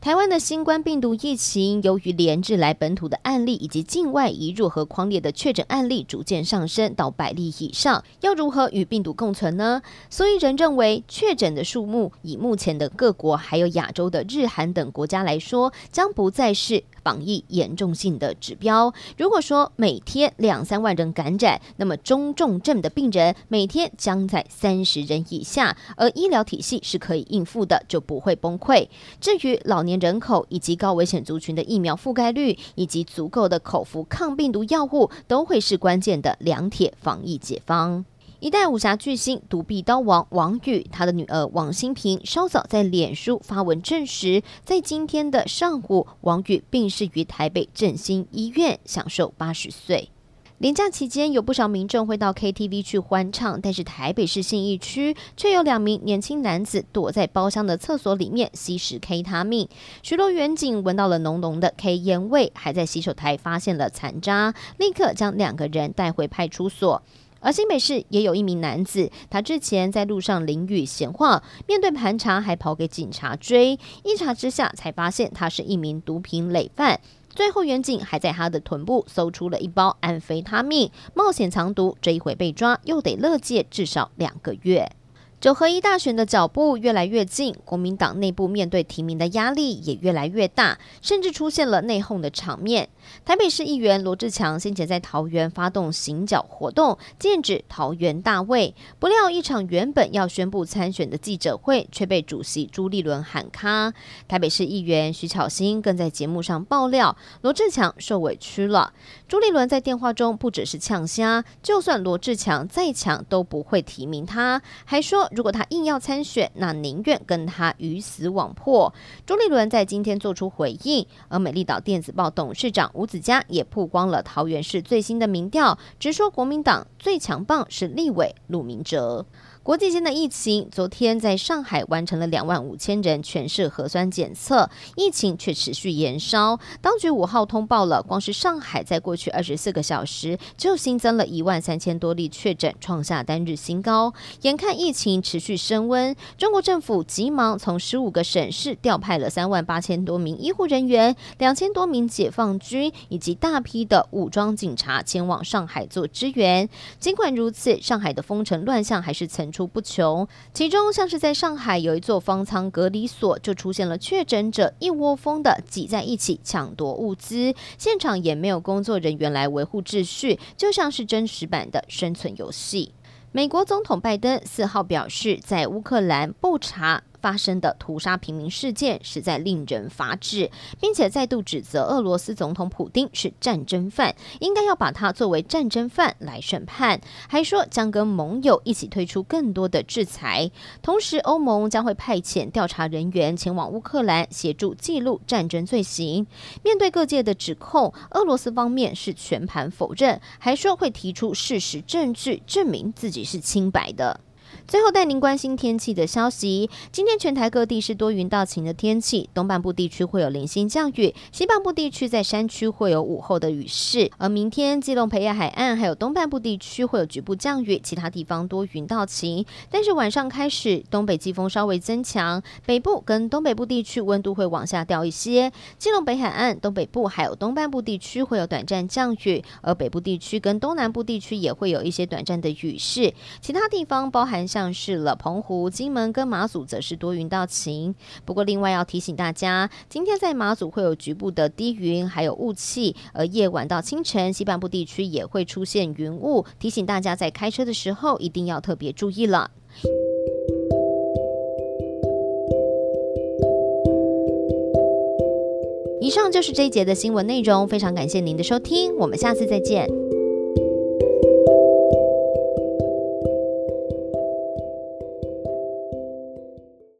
台湾的新冠病毒疫情，由于连日来本土的案例以及境外移入和匡列的确诊案例逐渐上升到百例以上，要如何与病毒共存呢？所以人认为确诊的数目，以目前的各国还有亚洲的日韩等国家来说，将不再是。防疫严重性的指标，如果说每天两三万人感染，那么中重症的病人每天将在三十人以下，而医疗体系是可以应付的，就不会崩溃。至于老年人口以及高危险族群的疫苗覆盖率，以及足够的口服抗病毒药物，都会是关键的两铁防疫解方。一代武侠巨星独臂刀王王宇，他的女儿王新平稍早在脸书发文证实，在今天的上午，王宇病逝于台北振兴医院，享寿八十岁。连假期间，有不少民众会到 KTV 去欢唱，但是台北市信义区却有两名年轻男子躲在包厢的厕所里面吸食 K 他命。巡逻员警闻到了浓浓的 K 烟味，还在洗手台发现了残渣，立刻将两个人带回派出所。而新北市也有一名男子，他之前在路上淋雨闲晃，面对盘查还跑给警察追，一查之下才发现他是一名毒品累犯。最后，远景还在他的臀部搜出了一包安非他命，冒险藏毒，这一回被抓又得乐戒至少两个月。九合一大选的脚步越来越近，国民党内部面对提名的压力也越来越大，甚至出现了内讧的场面。台北市议员罗志强先前在桃园发动行脚活动，剑指桃园大位，不料一场原本要宣布参选的记者会却被主席朱立伦喊卡。台北市议员徐巧芯更在节目上爆料，罗志强受委屈了。朱立伦在电话中不只是呛虾，就算罗志强再强都不会提名他，还说。如果他硬要参选，那宁愿跟他鱼死网破。朱立伦在今天做出回应，而美丽岛电子报董事长吴子嘉也曝光了桃园市最新的民调，直说国民党最强棒是立委陆明哲。国际间的疫情，昨天在上海完成了两万五千人全市核酸检测，疫情却持续延烧。当局五号通报了，光是上海在过去二十四个小时就新增了一万三千多例确诊，创下单日新高。眼看疫情持续升温，中国政府急忙从十五个省市调派了三万八千多名医护人员、两千多名解放军以及大批的武装警察前往上海做支援。尽管如此，上海的封城乱象还是层出出不穷，其中像是在上海有一座方舱隔离所，就出现了确诊者一窝蜂的挤在一起抢夺物资，现场也没有工作人员来维护秩序，就像是真实版的生存游戏。美国总统拜登四号表示，在乌克兰不查。发生的屠杀平民事件实在令人发指，并且再度指责俄罗斯总统普丁是战争犯，应该要把他作为战争犯来审判，还说将跟盟友一起推出更多的制裁。同时，欧盟将会派遣调查人员前往乌克兰协助记录战争罪行。面对各界的指控，俄罗斯方面是全盘否认，还说会提出事实证据证明自己是清白的。最后带您关心天气的消息。今天全台各地是多云到晴的天气，东半部地区会有零星降雨，西半部地区在山区会有午后的雨势。而明天基隆、北海岸还有东半部地区会有局部降雨，其他地方多云到晴。但是晚上开始，东北季风稍微增强，北部跟东北部地区温度会往下掉一些。基隆、北海岸、东北部还有东半部地区会有短暂降雨，而北部地区跟东南部地区也会有一些短暂的雨势。其他地方包含像。像是了澎湖、金门跟马祖，则是多云到晴。不过，另外要提醒大家，今天在马祖会有局部的低云，还有雾气，而夜晚到清晨，西半部地区也会出现云雾，提醒大家在开车的时候一定要特别注意了。以上就是这一节的新闻内容，非常感谢您的收听，我们下次再见。